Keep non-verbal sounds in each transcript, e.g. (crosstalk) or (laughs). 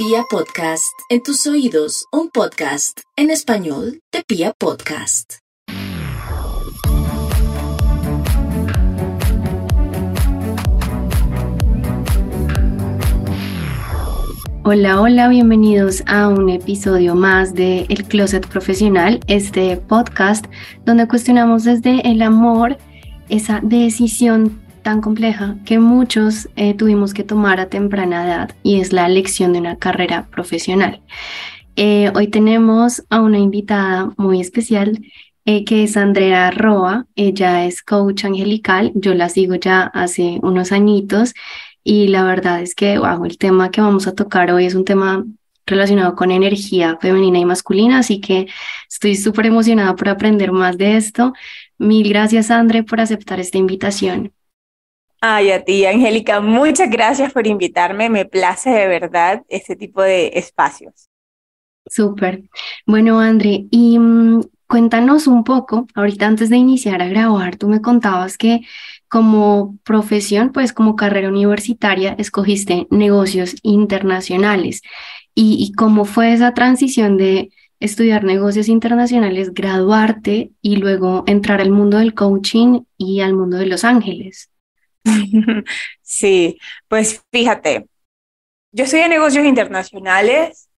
Pia Podcast, en tus oídos, un podcast en español de Pia Podcast. Hola, hola, bienvenidos a un episodio más de El Closet Profesional, este podcast donde cuestionamos desde el amor esa decisión tan compleja que muchos eh, tuvimos que tomar a temprana edad y es la elección de una carrera profesional. Eh, hoy tenemos a una invitada muy especial eh, que es Andrea Roa. Ella es coach angelical. Yo la sigo ya hace unos añitos y la verdad es que wow, el tema que vamos a tocar hoy es un tema relacionado con energía femenina y masculina, así que estoy súper emocionada por aprender más de esto. Mil gracias, Andrea por aceptar esta invitación. Ay, a ti, Angélica, muchas gracias por invitarme. Me place de verdad este tipo de espacios. Súper. Bueno, André, y mm, cuéntanos un poco, ahorita antes de iniciar a grabar, tú me contabas que como profesión, pues como carrera universitaria, escogiste negocios internacionales. ¿Y, y cómo fue esa transición de estudiar negocios internacionales, graduarte y luego entrar al mundo del coaching y al mundo de Los Ángeles? (laughs) Sí, pues fíjate, yo soy de negocios internacionales.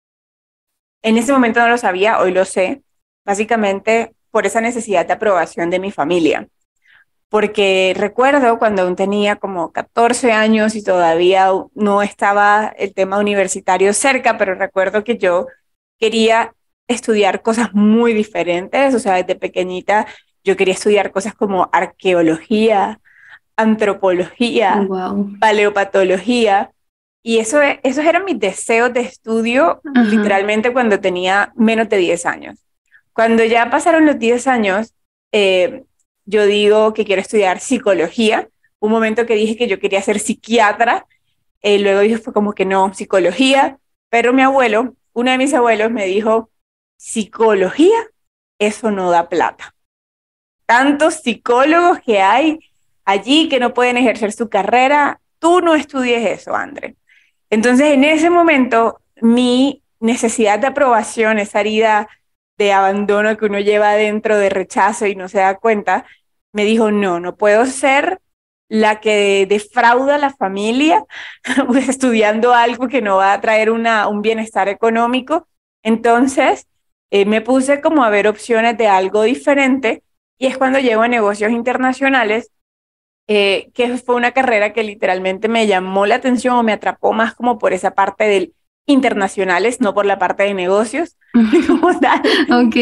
En ese momento no lo sabía, hoy lo sé, básicamente por esa necesidad de aprobación de mi familia. Porque recuerdo cuando aún tenía como 14 años y todavía no estaba el tema universitario cerca, pero recuerdo que yo quería estudiar cosas muy diferentes, o sea, desde pequeñita yo quería estudiar cosas como arqueología, antropología, paleopatología. Y eso, esos eran mis deseos de estudio literalmente cuando tenía menos de 10 años. Cuando ya pasaron los 10 años, eh, yo digo que quiero estudiar psicología. Un momento que dije que yo quería ser psiquiatra, eh, luego dije fue como que no, psicología, pero mi abuelo, uno de mis abuelos me dijo, psicología, eso no da plata. Tantos psicólogos que hay allí que no pueden ejercer su carrera, tú no estudies eso, André. Entonces, en ese momento, mi necesidad de aprobación, esa herida de abandono que uno lleva dentro, de rechazo y no se da cuenta, me dijo, no, no puedo ser la que defrauda a la familia (laughs) estudiando algo que no va a traer un bienestar económico. Entonces, eh, me puse como a ver opciones de algo diferente y es cuando llego a negocios internacionales eh, que fue una carrera que literalmente me llamó la atención o me atrapó más como por esa parte del internacionales, no por la parte de negocios. (laughs) ok.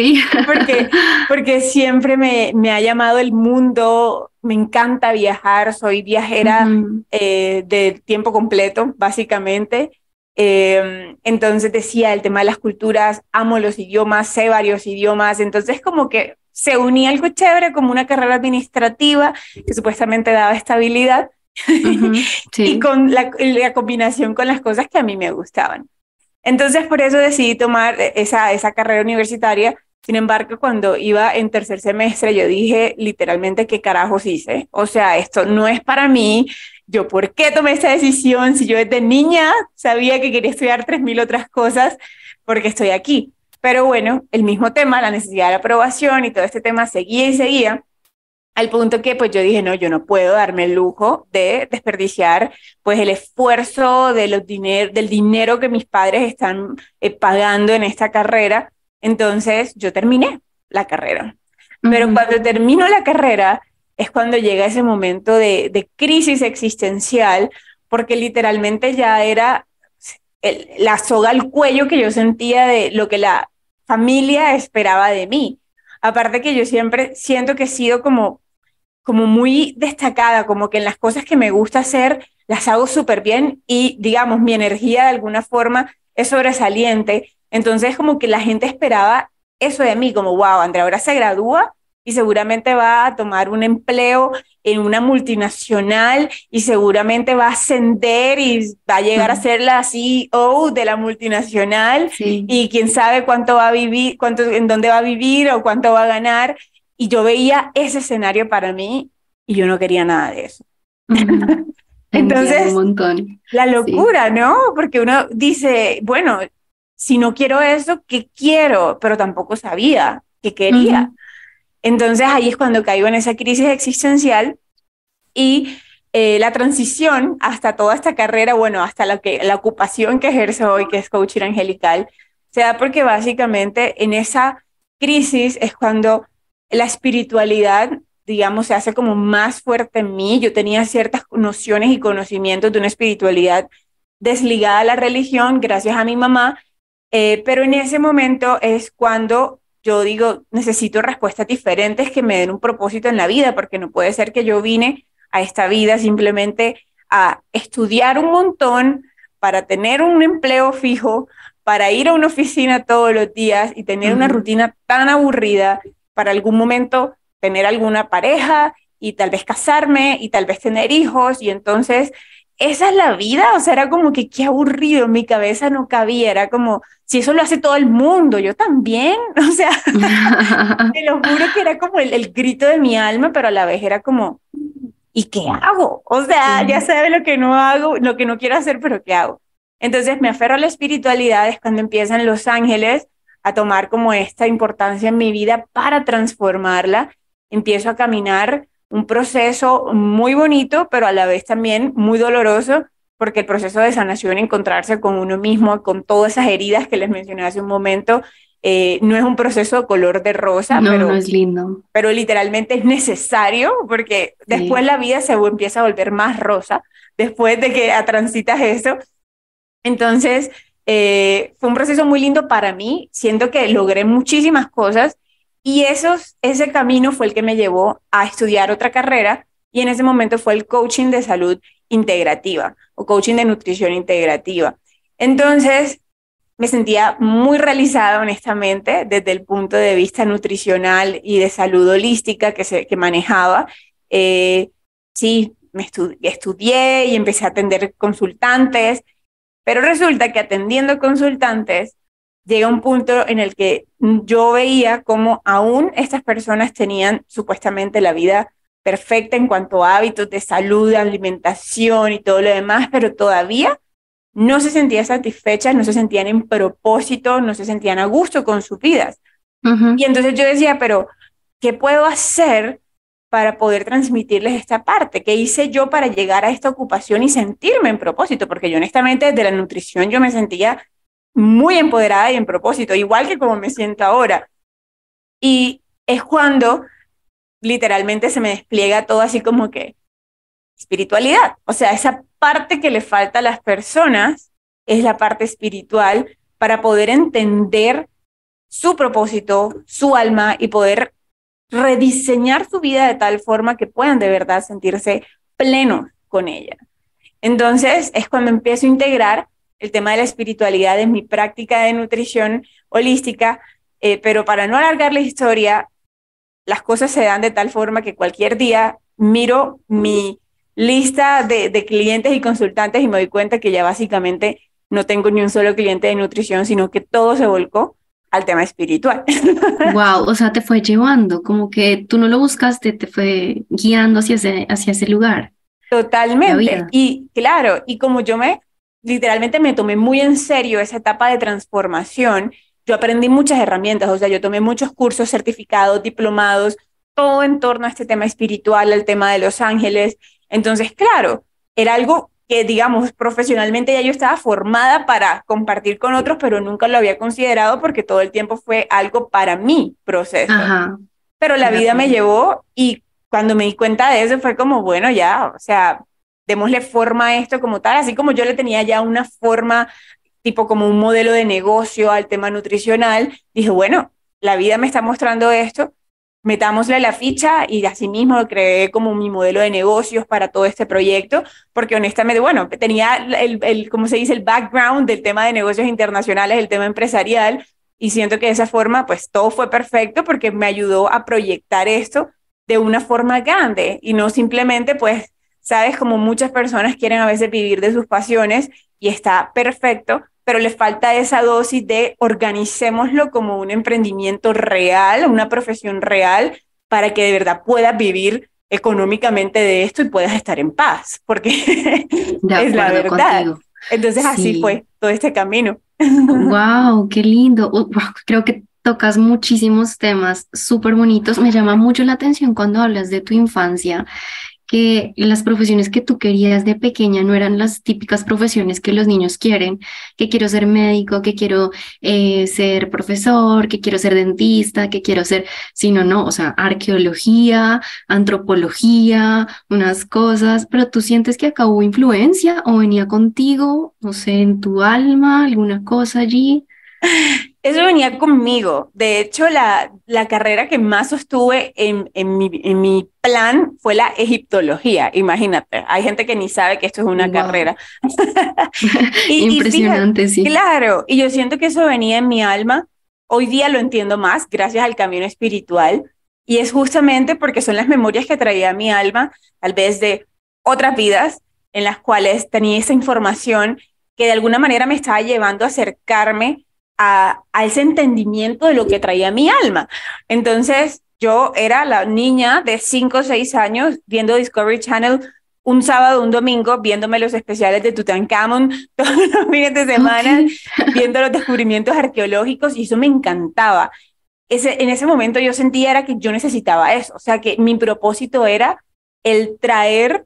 porque, porque siempre me, me, ha llamado el mundo, me encanta viajar, soy viajera eh, de tiempo completo, básicamente. Em, entonces decía el tema de las culturas, amo los idiomas, sé varios idiomas, entonces como que se unía algo chévere como una carrera administrativa que supuestamente daba estabilidad (laughs) y con la, combinación con las cosas que a mí me gustaban. Entonces por eso decidí tomar esa, esa carrera universitaria. Sin embargo, cuando iba en tercer semestre, yo dije literalmente qué carajos hice. O sea, esto no es para mí. Yo, ¿por qué tomé esta decisión si yo desde niña sabía que quería estudiar 3.000 otras cosas? Porque estoy aquí. Pero bueno, el mismo tema, la necesidad de aprobación y todo este tema seguía y seguía, al punto que pues yo dije, no, yo no puedo darme el lujo de desperdiciar pues el esfuerzo de los del dinero que mis padres están eh, pagando en esta carrera. Entonces yo terminé la carrera. Pero cuando termino la carrera es cuando llega ese momento de, de crisis existencial, porque literalmente ya era la soga al cuello que yo sentía de lo que la familia esperaba de mí. Aparte que yo siempre siento que he sido como, como muy destacada, como que en las cosas que me gusta hacer las hago súper bien y digamos mi energía de alguna forma es sobresaliente. Entonces como que la gente esperaba eso de mí, como, wow, Andrea ahora se gradúa y seguramente va a tomar un empleo en una multinacional y seguramente va a ascender y va a llegar a ser la CEO de la multinacional y quién sabe cuánto va a vivir, cuánto, en dónde va a vivir o cuánto va a ganar. Y yo veía ese escenario para mí y yo no quería nada de eso. (laughs) Entonces, un montón. la locura, ¿no? Porque uno dice, bueno, si no quiero eso, ¿qué quiero? Pero tampoco sabía qué quería. Entonces ahí es cuando caigo en esa crisis existencial y eh, la transición hasta toda esta carrera, bueno, hasta la, que, la ocupación que ejerzo hoy, que es coaching angelical, se da porque básicamente en esa crisis es cuando la espiritualidad, digamos, se hace como más fuerte en mí. Yo tenía ciertas nociones y conocimientos de una espiritualidad desligada a la religión gracias a mi mamá, eh, pero en ese momento es cuando yo digo, necesito respuestas diferentes que me den un propósito en la vida, porque no puede ser que yo vine a esta vida simplemente a estudiar un montón para tener un empleo fijo, para ir a una oficina todos los días y tener una rutina tan aburrida, para algún momento tener alguna pareja y tal vez casarme y tal vez tener hijos y entonces esa es la vida, o sea, era como que qué aburrido, mi cabeza no cabía, era como, si eso lo hace todo el mundo, yo también, (laughs) o sea, (laughs) te lo juro que era como el, el, grito de mi alma, pero a la vez era como, ¿y qué hago? O sea, ya sabe lo que no hago, lo que no quiero hacer, pero ¿qué hago? Entonces me aferro a la espiritualidad, es cuando empiezan los ángeles a tomar como esta importancia en mi vida para transformarla, empiezo a caminar un proceso muy bonito, pero a la vez también muy doloroso, porque el proceso de sanación, encontrarse con uno mismo, con todas esas heridas que les mencioné hace un momento, eh, no es un proceso de color de rosa, no, pero, no es lindo. pero literalmente es necesario, porque después la vida se empieza a volver más rosa, después de que transitas eso. Entonces, eh, fue un proceso muy lindo para mí, siento que logré muchísimas cosas y esos, ese camino fue el que me llevó a estudiar otra carrera y en ese momento fue el coaching de salud integrativa o coaching de nutrición integrativa. Entonces, me sentía muy realizada, honestamente, desde el punto de vista nutricional y de salud holística que, se, que manejaba. Eh, sí, me estudié y empecé a atender consultantes, pero resulta que atendiendo consultantes llega un punto en el que yo veía como aún estas personas tenían supuestamente la vida perfecta en cuanto a hábitos de salud, alimentación y todo lo demás, pero todavía no se sentían satisfechas, no se sentían en propósito, no se sentían a gusto con sus vidas. Y entonces yo decía, pero ¿qué puedo hacer para poder transmitirles esta parte? ¿Qué hice yo para llegar a esta ocupación y sentirme en propósito? Porque yo honestamente desde la nutrición yo me sentía muy empoderada y en propósito, igual que como me siento ahora. Y es cuando literalmente se me despliega todo así como que espiritualidad. O sea, esa parte que le falta a las personas es la parte espiritual para poder entender su propósito, su alma y poder rediseñar su vida de tal forma que puedan de verdad sentirse plenos con ella. Entonces es cuando empiezo a integrar el tema de la espiritualidad en mi práctica de nutrición holística, eh, pero para no alargar la historia, las cosas se dan de tal forma que cualquier día miro mi lista de, de clientes y consultantes y me doy cuenta que ya básicamente no tengo ni un solo cliente de nutrición, sino que todo se volcó al tema espiritual. (laughs) Wow, o sea, te fue llevando, como que tú no lo buscaste, te fue guiando hacia ese, hacia ese lugar. Totalmente. Y claro, y como yo me literalmente me tomé muy en serio esa etapa de transformación. Yo aprendí muchas herramientas, o sea, yo tomé muchos cursos, certificados, diplomados, todo en torno a este tema espiritual, al tema de los ángeles. Entonces, claro, era algo que, digamos, profesionalmente ya yo estaba formada para compartir con otros, pero nunca lo había considerado porque todo el tiempo fue algo para mí proceso. Pero la vida me llevó y cuando me di cuenta de eso fue como, bueno, ya, o sea, démosle forma a esto como tal, así como yo le tenía ya una forma tipo como un modelo de negocio al tema nutricional, dije, bueno, la vida me está mostrando esto, metámosle la ficha y así mismo creé como mi modelo de negocios para todo este proyecto, porque honestamente, bueno, tenía el, el como se dice, el background del tema de negocios internacionales, el tema empresarial, y siento que de esa forma, pues todo fue perfecto porque me ayudó a proyectar esto de una forma grande y no simplemente pues sabes, como muchas personas quieren a veces vivir de sus pasiones y está perfecto, pero le falta esa dosis de organicémoslo como un emprendimiento real, una profesión real, para que de verdad puedas vivir económicamente de esto y puedas estar en paz, porque (laughs) es la verdad. Entonces así fue todo este camino. Wow, qué lindo. Creo que tocas muchísimos temas súper bonitos. Me llama mucho la atención cuando hablas de tu infancia que las profesiones que tú querías de pequeña no eran las típicas profesiones que los niños quieren, que quiero ser médico, que quiero eh, ser profesor, que quiero ser dentista, que quiero ser, sino no, o sea, arqueología, antropología, unas cosas, pero tú sientes que hubo influencia o venía contigo, no sé, en tu alma, alguna cosa allí. (laughs) Eso venía conmigo. De hecho, la, la carrera que más sostuve en, en, mi, en, mi, plan fue la egiptología. Imagínate, hay gente que ni sabe que esto es una carrera. (laughs) (laughs) Impresionante, sí. Claro, y yo siento que eso venía en mi alma. Hoy día lo entiendo más gracias al camino espiritual. Y es justamente porque son las memorias que traía mi alma, tal vez de otras vidas en las cuales tenía esa información que de alguna manera me estaba llevando a acercarme a, ese entendimiento de lo que traía mi alma. Entonces, yo era la niña de 5 o 6 años viendo Discovery Channel un sábado, un domingo, viéndome los especiales de Tutankamón (laughs) todos los fines de semana, viendo los descubrimientos arqueológicos y eso me encantaba. Ese, en ese momento yo sentía era que yo necesitaba eso, o sea que mi propósito era el traer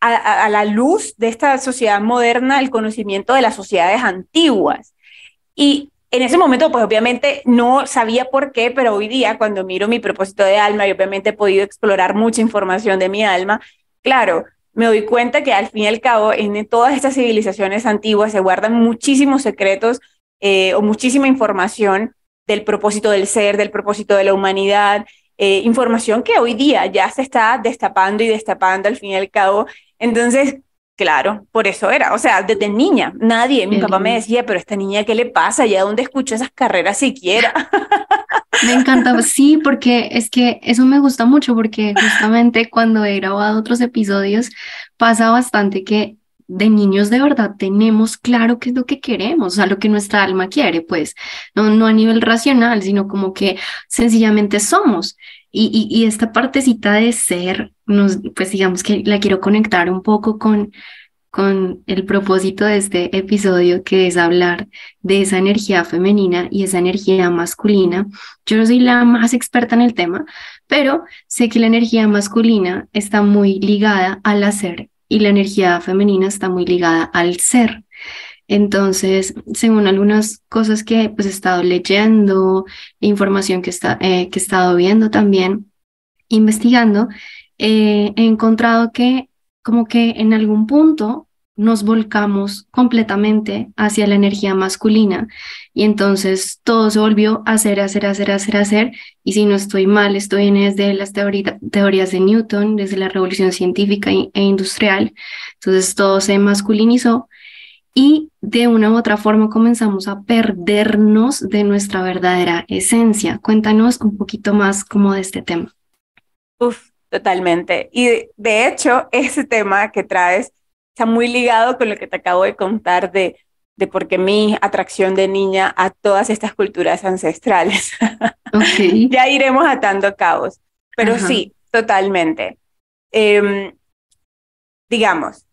a, a la luz de esta sociedad moderna el conocimiento de las sociedades antiguas. Y en ese momento, pues obviamente no sabía por qué, pero hoy día cuando miro mi propósito de alma y obviamente he podido explorar mucha información de mi alma, claro, me doy cuenta que al fin y al cabo en todas estas civilizaciones antiguas se guardan muchísimos secretos eh, o muchísima información del propósito del ser, del propósito de la humanidad, eh, información que hoy día ya se está destapando y destapando al fin y al cabo. Entonces, Claro, por eso era. O sea, desde niña, nadie, mi papá me decía, pero esta niña, ¿qué le pasa? ¿Ya dónde escuchó esas carreras siquiera? (laughs) Me encanta, sí, porque es que eso me gusta mucho, porque justamente cuando he grabado otros episodios pasa bastante que de niños de verdad tenemos claro qué es lo que queremos, o sea, lo que nuestra alma quiere, pues, no, no a nivel racional, sino como que sencillamente somos. Y, y, esta partecita de ser, nos, pues digamos que la quiero conectar un poco con, con el propósito de este episodio, que es hablar de esa energía femenina y esa energía masculina. Yo no soy la más experta en el tema, pero sé que la energía masculina está muy ligada al hacer y la energía femenina está muy ligada al ser. Entonces, según algunas cosas que pues, he estado leyendo, información que, está, eh, que he estado viendo también, investigando, eh, he encontrado que como que en algún punto nos volcamos completamente hacia la energía masculina. Y entonces todo se volvió a hacer, hacer, hacer, hacer, hacer. Y si no estoy mal, estoy desde las teorías de Newton, desde la revolución científica e industrial, entonces todo se masculinizó y de una u otra forma comenzamos a perdernos de nuestra verdadera esencia. Cuéntanos un poquito más como de este tema. Uf, totalmente. Y de, hecho, ese tema que traes está muy ligado con lo que te acabo de contar de, de por qué mi atracción de niña a todas estas culturas ancestrales. Okay. (laughs) ya iremos atando cabos. Pero sí, totalmente. Em, digamos,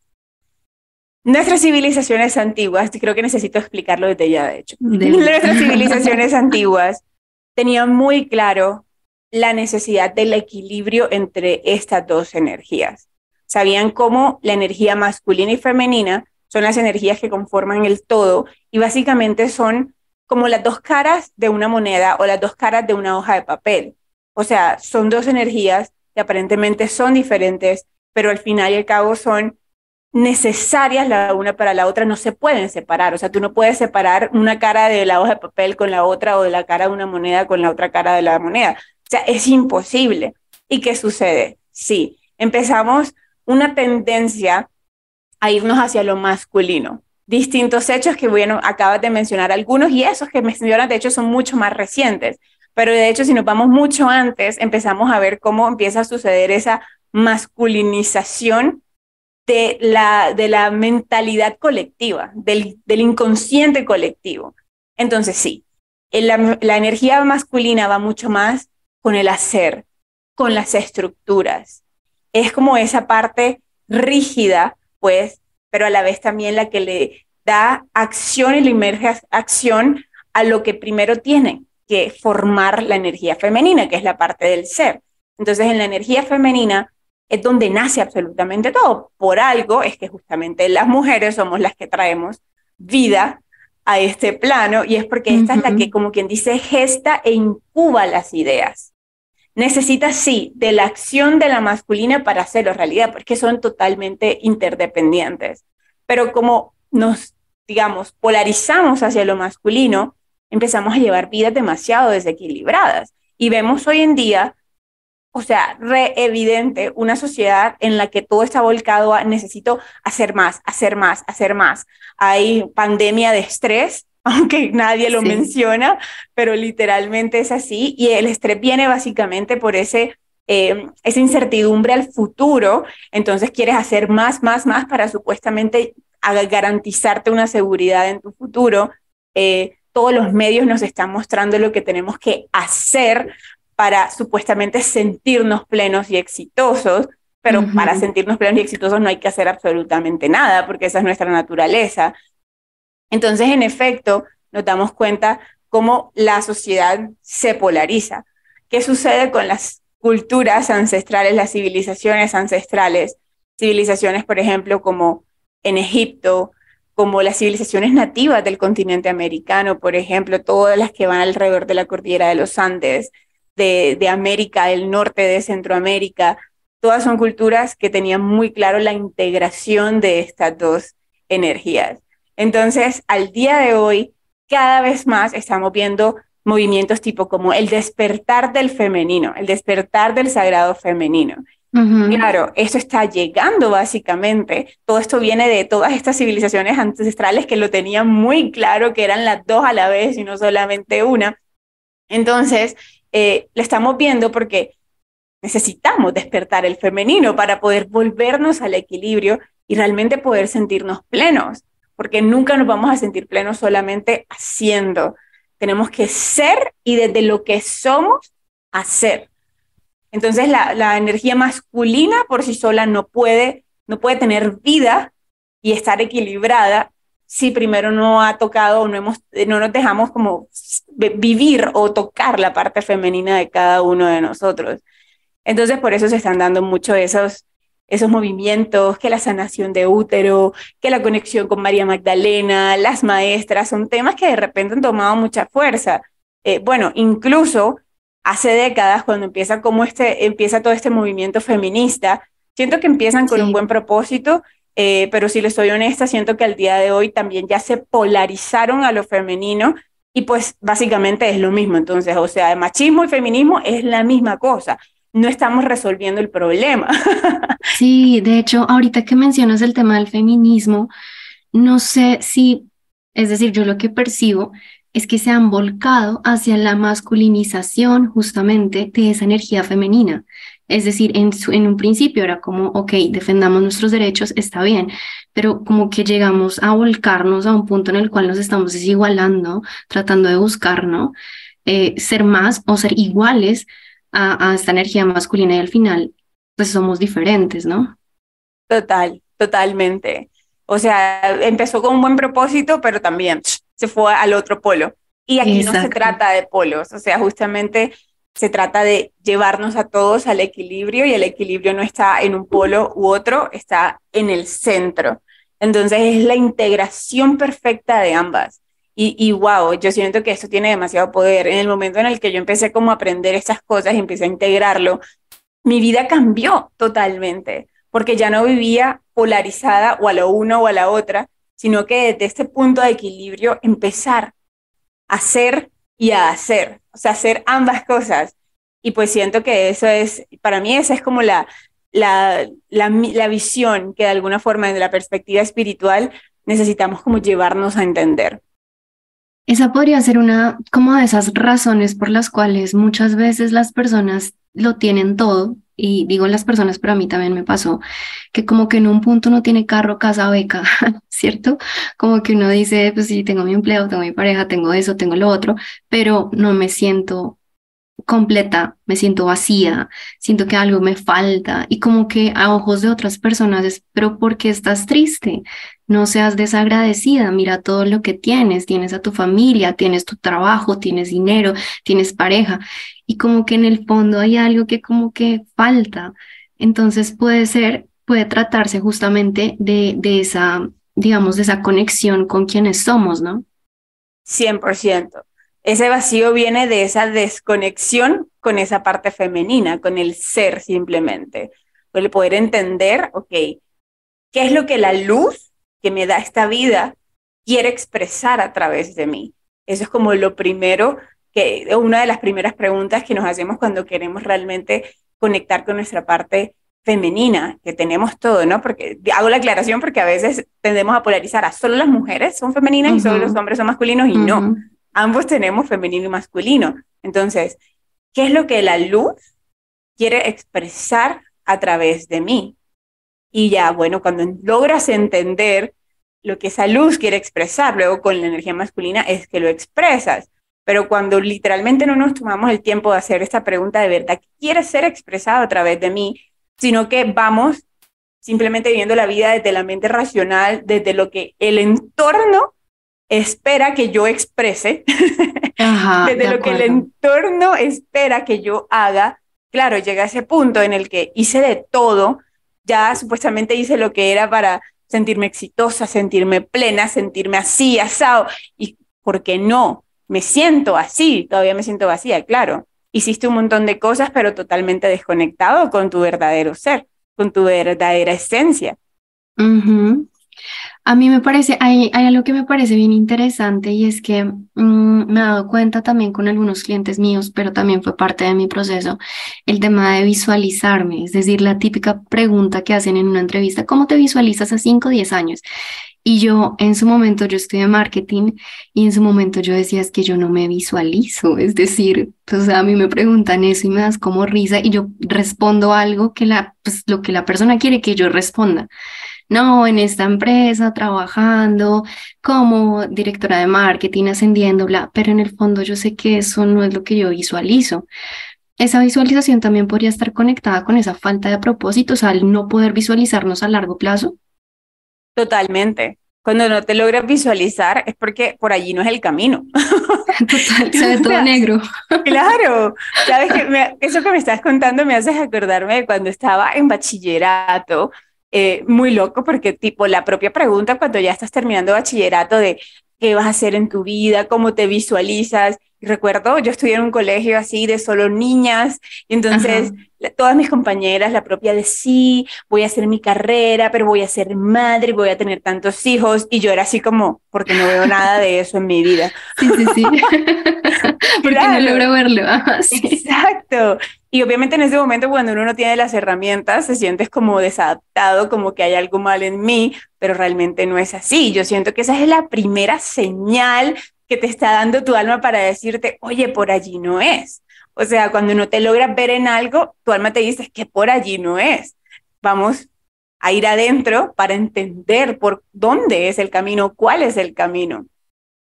Nuestras civilizaciones antiguas, creo que necesito explicarlo desde ya, de hecho. (laughs) Nuestras civilizaciones (laughs) antiguas tenían muy claro la necesidad del equilibrio entre estas dos energías. Sabían cómo la energía masculina y femenina son las energías que conforman el todo y básicamente son como las dos caras de una moneda o las dos caras de una hoja de papel. O sea, son dos energías que aparentemente son diferentes, pero al final y al cabo son necesarias la una para la otra, no se pueden separar. O sea, tú no puedes separar una cara de la hoja de papel con la otra o de la cara de una moneda con la otra cara de la moneda. O sea, es imposible. ¿Y qué sucede? Sí, empezamos una tendencia a irnos hacia lo masculino. Distintos hechos que, bueno, acabas de mencionar algunos y esos que mencionas, de hecho, son mucho más recientes. Pero de hecho, si nos vamos mucho antes, empezamos a ver cómo empieza a suceder esa masculinización de la, de la mentalidad colectiva, del, del inconsciente colectivo. Entonces sí, la, la energía masculina va mucho más con el hacer, con las estructuras. es como esa parte rígida, pues, pero a la vez también la que le da acción y le emerge acción a lo que primero tiene que formar la energía femenina, que es la parte del ser. Entonces, en la energía femenina es donde nace absolutamente todo. Por algo es que justamente las mujeres somos las que traemos vida a este plano y es porque esta es la que, como quien dice, gesta e incuba las ideas. Necesita, sí, de la acción de la masculina para hacerlo realidad, porque son totalmente interdependientes. Pero como nos, digamos, polarizamos hacia lo masculino, empezamos a llevar vidas demasiado desequilibradas. Y vemos hoy en día o sea, re evidente una sociedad en la que todo está volcado a necesito hacer más, hacer más, hacer más. Hay pandemia de estrés, (laughs) aunque nadie lo menciona, pero literalmente es así. Y el estrés viene básicamente por ese, eh, esa incertidumbre al futuro. Entonces quieres hacer más, más, más para supuestamente garantizarte una seguridad en tu futuro. Eh, todos los medios nos están mostrando lo que tenemos que hacer para supuestamente sentirnos plenos y exitosos, pero para sentirnos plenos y exitosos no hay que hacer absolutamente nada, porque esa es nuestra naturaleza. Entonces, en efecto, nos damos cuenta cómo la sociedad se polariza. ¿Qué sucede con las culturas ancestrales, las civilizaciones ancestrales? Civilizaciones, por ejemplo, como en Egipto, como las civilizaciones nativas del continente americano, por ejemplo, todas las que van alrededor de la cordillera de los Andes, de, América del Norte, de Centroamérica, todas son culturas que tenían muy claro la integración de estas dos energías. Entonces, al día de hoy, cada vez más estamos viendo movimientos tipo como el despertar del femenino, el despertar del sagrado femenino. Claro, eso está llegando básicamente. Todo esto viene de todas estas civilizaciones ancestrales que lo tenían muy claro que eran las dos a la vez y no solamente una. Entonces, eh, lo estamos viendo porque necesitamos despertar el femenino para poder volvernos al equilibrio y realmente poder sentirnos plenos, porque nunca nos vamos a sentir plenos solamente haciendo. Tenemos que ser y desde lo que somos, hacer. Entonces la, la energía masculina por sí sola no puede, no puede tener vida y estar equilibrada si primero no ha tocado, no, hemos, no nos dejamos como vivir o tocar la parte femenina de cada uno de nosotros. Entonces, por eso se están dando mucho esos, esos movimientos, que la sanación de útero, que la conexión con María Magdalena, las maestras, son temas que de repente han tomado mucha fuerza. Eh, bueno, incluso hace décadas, cuando empieza, como este, empieza todo este movimiento feminista, siento que empiezan con un buen propósito eh, pero si les soy honesta, siento que al día de hoy también ya se polarizaron a lo femenino y pues básicamente es lo mismo. Entonces, o sea, machismo y feminismo es la misma cosa. No estamos resolviendo el problema. (laughs) Sí, de hecho, ahorita que mencionas el tema del feminismo, no sé si, es decir, yo lo que percibo es que se han volcado hacia la masculinización justamente de esa energía femenina. Es decir, en, en un principio era como, ok, defendamos nuestros derechos, está bien, pero como que llegamos a volcarnos a un punto en el cual nos estamos desigualando, tratando de buscar, ¿no? Eh, ser más o ser iguales a, a esta energía masculina y al final, pues somos diferentes, ¿no? Total, totalmente. O sea, empezó con un buen propósito, pero también se fue al otro polo. Y aquí no se trata de polos, o sea, justamente se trata de llevarnos a todos al equilibrio y el equilibrio no está en un polo u otro, está en el centro. Entonces es la integración perfecta de ambas. Y, y wow, yo siento que eso tiene demasiado poder. En el momento en el que yo empecé como a aprender estas cosas y empecé a integrarlo, mi vida cambió totalmente, porque ya no vivía polarizada o a la una o a la otra, sino que desde este punto de equilibrio empezar a ser y a hacer, o sea, hacer ambas cosas. Y pues siento que eso es, para mí esa es como la, la, la, visión que de alguna forma desde la perspectiva espiritual necesitamos como llevarnos a entender. Esa podría ser una como de esas razones por las cuales muchas veces las personas lo tienen todo, y digo las personas, pero a mí también me pasó, que como que en un punto no tiene carro, casa, beca, (laughs) ¿cierto? Como que uno dice, pues sí, tengo mi empleo, tengo mi pareja, tengo eso, tengo lo otro, pero no me siento completa, me siento vacía, siento que algo me falta y como que a ojos de otras personas es, pero ¿por qué estás triste? No seas desagradecida, mira todo lo que tienes, tienes a tu familia, tienes tu trabajo, tienes dinero, tienes pareja y como que en el fondo hay algo que como que falta. Entonces puede ser, puede tratarse justamente de, de esa, digamos, de esa conexión con quienes somos, ¿no? 100%. Ese vacío viene de esa desconexión con esa parte femenina, con el ser simplemente. El poder entender, ok, ¿qué es lo que la luz que me da esta vida quiere expresar a través de mí? Eso es como lo primero, que una de las primeras preguntas que nos hacemos cuando queremos realmente conectar con nuestra parte femenina, que tenemos todo, ¿no? Porque hago la aclaración porque a veces tendemos a polarizar a solo las mujeres son femeninas y solo los hombres son masculinos y no, ambos tenemos femenino y masculino. Entonces, ¿qué es lo que la luz quiere expresar a través de mí? Y ya, bueno, cuando logras entender lo que esa luz quiere expresar, luego con la energía masculina es que lo expresas. Pero cuando literalmente no nos tomamos el tiempo de hacer esta pregunta de verdad, ¿qué quiere ser expresado a través de mí? sino que vamos simplemente viviendo la vida desde la mente racional, desde lo que el entorno espera que yo exprese, (laughs) desde lo que el entorno espera que yo haga. Claro, llega a ese punto en el que hice de todo, ya supuestamente hice lo que era para sentirme exitosa, sentirme plena, sentirme así, asado, y ¿por qué no? Me siento así, todavía me siento vacía, claro hiciste un montón de cosas, pero totalmente desconectado con tu verdadero ser, con tu verdadera esencia. A mí me parece, hay, hay, algo que me parece bien interesante y es que mm, me he dado cuenta también con algunos clientes míos, pero también fue parte de mi proceso, el tema de visualizarme, es decir, la típica pregunta que hacen en una entrevista, ¿cómo te visualizas a 5 o 10 años? Y yo en su momento, yo estudié marketing y en su momento yo decía es que yo no me visualizo, es decir, pues a mí me preguntan eso y me das como risa y yo respondo algo que la, pues lo que la persona quiere que yo responda. No, en esta empresa trabajando como directora de marketing, ascendiendo, bla, pero en el fondo yo sé que eso no es lo que yo visualizo. Esa visualización también podría estar conectada con esa falta de propósitos al no poder visualizarnos a largo plazo. Totalmente. Cuando no te logras visualizar es porque por allí no es el camino. (laughs) Total, se ve todo negro. Claro, sabes que eso que me estás contando me haces acordarme de cuando estaba en bachillerato, eh, muy loco porque tipo la propia pregunta cuando ya estás terminando bachillerato de qué vas a hacer en tu vida, cómo te visualizas, recuerdo, yo estudié en un colegio así de solo niñas, y entonces todas mis compañeras, la propia de sí, voy a hacer mi carrera, pero voy a ser madre, voy a tener tantos hijos, y yo era así como, porque no veo nada de eso en mi vida. (laughs) Sí, sí, sí. (laughs) porque no logro verlo. (laughs) Exacto. Y obviamente en ese momento cuando uno no tiene las herramientas, se sientes como desadaptado, como que hay algo mal en mí, pero realmente no es así. Yo siento que esa es la primera señal que te está dando tu alma para decirte, oye, por allí no es. O sea, cuando no te logras ver en algo, tu alma te dice que por allí no es. Vamos a ir adentro para entender por dónde es el camino, cuál es el camino.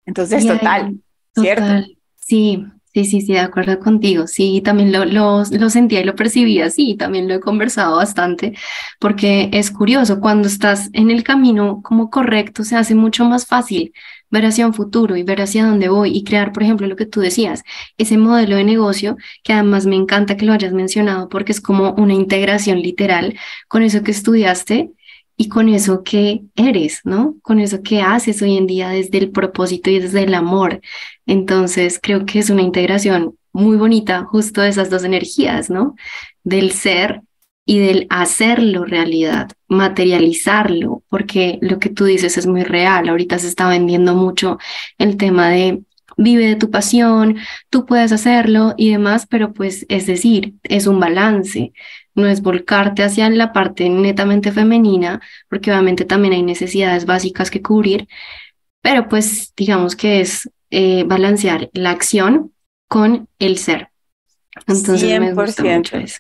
Entonces, total, ¿cierto? Sí, Sí, sí, sí, de acuerdo contigo. Sí, también lo, lo, lo, sentía y lo percibía, sí, también lo he conversado bastante, porque es curioso, cuando estás en el camino como correcto, se hace mucho más fácil ver hacia un futuro y ver hacia dónde voy y crear, por ejemplo, lo que tú decías, ese modelo de negocio, que además me encanta que lo hayas mencionado porque es como una integración literal con eso que estudiaste y con eso que eres, ¿no? Con eso que haces hoy en día desde el propósito y desde el amor. Entonces, creo que es una integración muy bonita justo de esas dos energías, ¿no? Del ser y del hacerlo realidad, materializarlo, porque lo que tú dices es muy real. Ahorita se está vendiendo mucho el tema de vive de tu pasión, tú puedes hacerlo y demás, pero pues es decir, es un balance, no es volcarte hacia la parte netamente femenina, porque obviamente también hay necesidades básicas que cubrir, pero pues digamos que es eh, balancear la acción con el ser. Entonces 100%. me gusta mucho eso.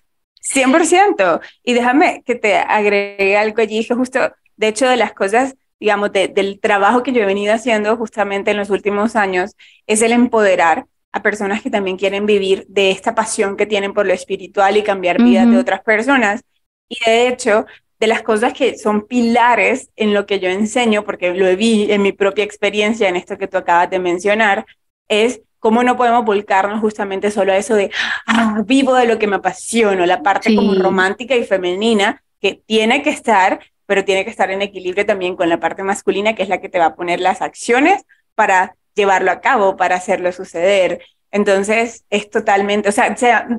100%. Y déjame que te agregue algo allí, que justo, de hecho, de las cosas, digamos, del trabajo que yo he venido haciendo justamente en los últimos años, es el empoderar a personas que también quieren vivir de esta pasión que tienen por lo espiritual y cambiar vidas de otras personas. Y de hecho, de las cosas que son pilares en lo que yo enseño, porque lo vi en mi propia experiencia, en esto que tú acabas de mencionar, es cómo no podemos volcarnos justamente solo a eso de, ah, vivo de lo que me apasiona, la parte como romántica y femenina, que tiene que estar, pero tiene que estar en equilibrio también con la parte masculina, que es la que te va a poner las acciones para llevarlo a cabo, para hacerlo suceder. Entonces es totalmente, o sea,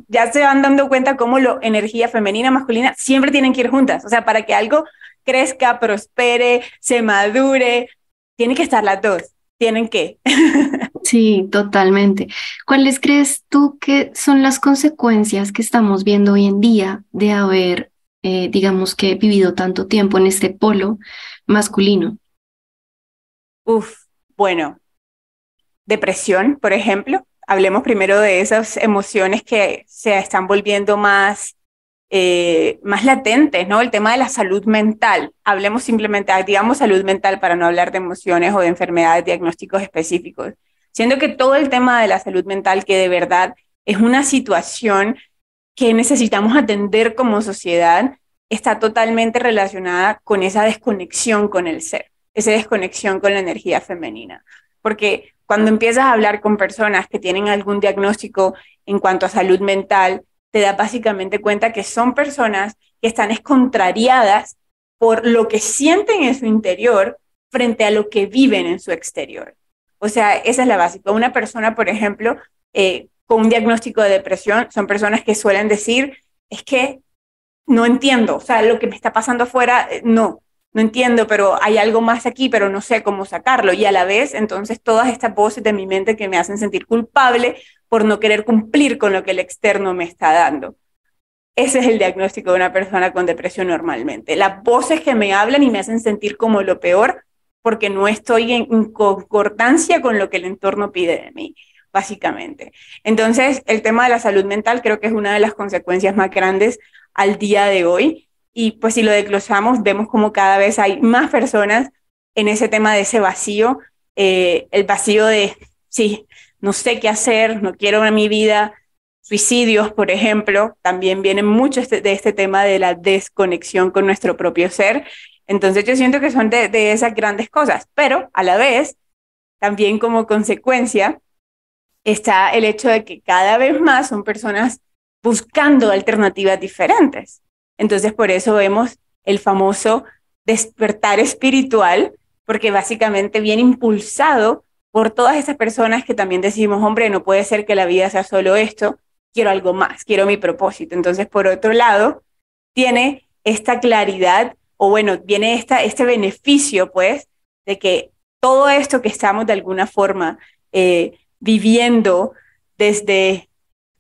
ya se van dando cuenta cómo la energía femenina, masculina siempre tienen que ir juntas. O sea, para que algo crezca, prospere, se madure, tiene que estar las dos, tienen que. (laughs) Sí, totalmente. ¿Cuáles crees tú que son las consecuencias que estamos viendo hoy en día de haber, eh, digamos que, vivido tanto tiempo en este polo masculino? Uf, bueno, depresión, por ejemplo. Hablemos primero de esas emociones que se están volviendo más, eh, más latentes, ¿no? El tema de la salud mental. Hablemos simplemente, digamos salud mental para no hablar de emociones o de enfermedades, diagnósticos específicos. Siendo que todo el tema de la salud mental, que de verdad es una situación que necesitamos atender como sociedad, está totalmente relacionada con esa desconexión con el ser, esa desconexión con la energía femenina. Porque cuando empiezas a hablar con personas que tienen algún diagnóstico en cuanto a salud mental, te das básicamente cuenta que son personas que están contrariadas por lo que sienten en su interior frente a lo que viven en su exterior. O sea, esa es la básica. Una persona, por ejemplo, eh, con un diagnóstico de depresión, son personas que suelen decir, es que no entiendo, o sea, lo que me está pasando afuera, eh, no, no entiendo, pero hay algo más aquí, pero no sé cómo sacarlo. Y a la vez, entonces, todas estas voces de mi mente que me hacen sentir culpable por no querer cumplir con lo que el externo me está dando. Ese es el diagnóstico de una persona con depresión normalmente. Las voces que me hablan y me hacen sentir como lo peor porque no estoy en concordancia con lo que el entorno pide de mí, básicamente. Entonces, el tema de la salud mental creo que es una de las consecuencias más grandes al día de hoy y pues si lo desglosamos, vemos como cada vez hay más personas en ese tema de ese vacío, eh, el vacío de, sí, no sé qué hacer, no quiero en mi vida, suicidios, por ejemplo, también vienen mucho este, de este tema de la desconexión con nuestro propio ser. Entonces yo siento que son de, esas grandes cosas, pero a la vez, también como consecuencia, está el hecho de que cada vez más son personas buscando alternativas diferentes. Entonces, por eso vemos el famoso despertar espiritual, porque básicamente viene impulsado por todas esas personas que también decimos, hombre, no puede ser que la vida sea solo esto, quiero algo más, quiero mi propósito. Entonces, por otro lado, tiene esta claridad, o bueno, viene esta, este beneficio, pues, de que todo esto que estamos de alguna forma eh, viviendo desde,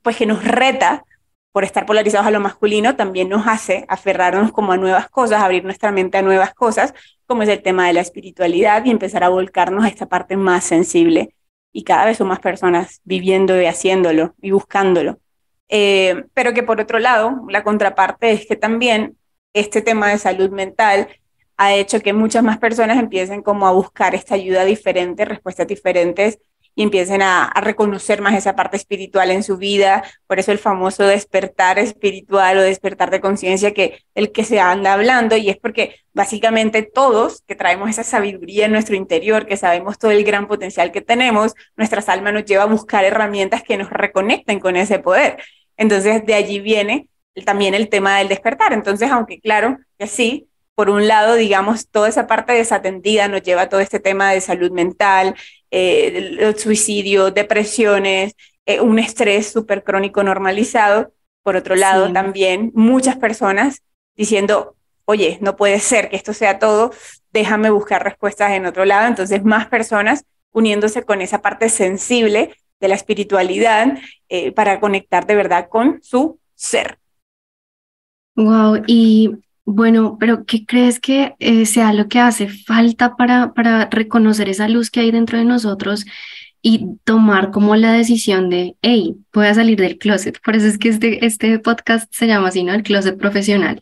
pues que nos reta por estar polarizados a lo masculino, también nos hace aferrarnos como a nuevas cosas, abrir nuestra mente a nuevas cosas, como es el tema de la espiritualidad y empezar a volcarnos a esta parte más sensible. Y cada vez son más personas viviendo y haciéndolo y buscándolo. Eh, pero que por otro lado, la contraparte es que también este tema de salud mental ha hecho que muchas más personas empiecen como a buscar esta ayuda diferente, respuestas diferentes y empiecen a, reconocer más esa parte espiritual en su vida. Por eso el famoso despertar espiritual o despertar de conciencia que el que se anda hablando y es porque básicamente todos que traemos esa sabiduría en nuestro interior, que sabemos todo el gran potencial que tenemos, nuestra alma nos lleva a buscar herramientas que nos reconecten con ese poder. Entonces de allí viene también el tema del despertar. Entonces, aunque claro que sí, por un lado, digamos, toda esa parte desatendida nos lleva a todo este tema de salud mental, eh, suicidio, depresiones, eh, un estrés súper crónico normalizado. Por otro lado, también muchas personas diciendo, oye, no puede ser que esto sea todo, déjame buscar respuestas en otro lado. Entonces, más personas uniéndose con esa parte sensible de la espiritualidad eh, para conectar de verdad con su ser. Wow, y bueno, pero ¿qué crees que eh, sea lo que hace falta para, para reconocer esa luz que hay dentro de nosotros y tomar como la decisión de, hey, voy a salir del closet. Por eso es que este, este podcast se llama así, ¿no? El closet profesional,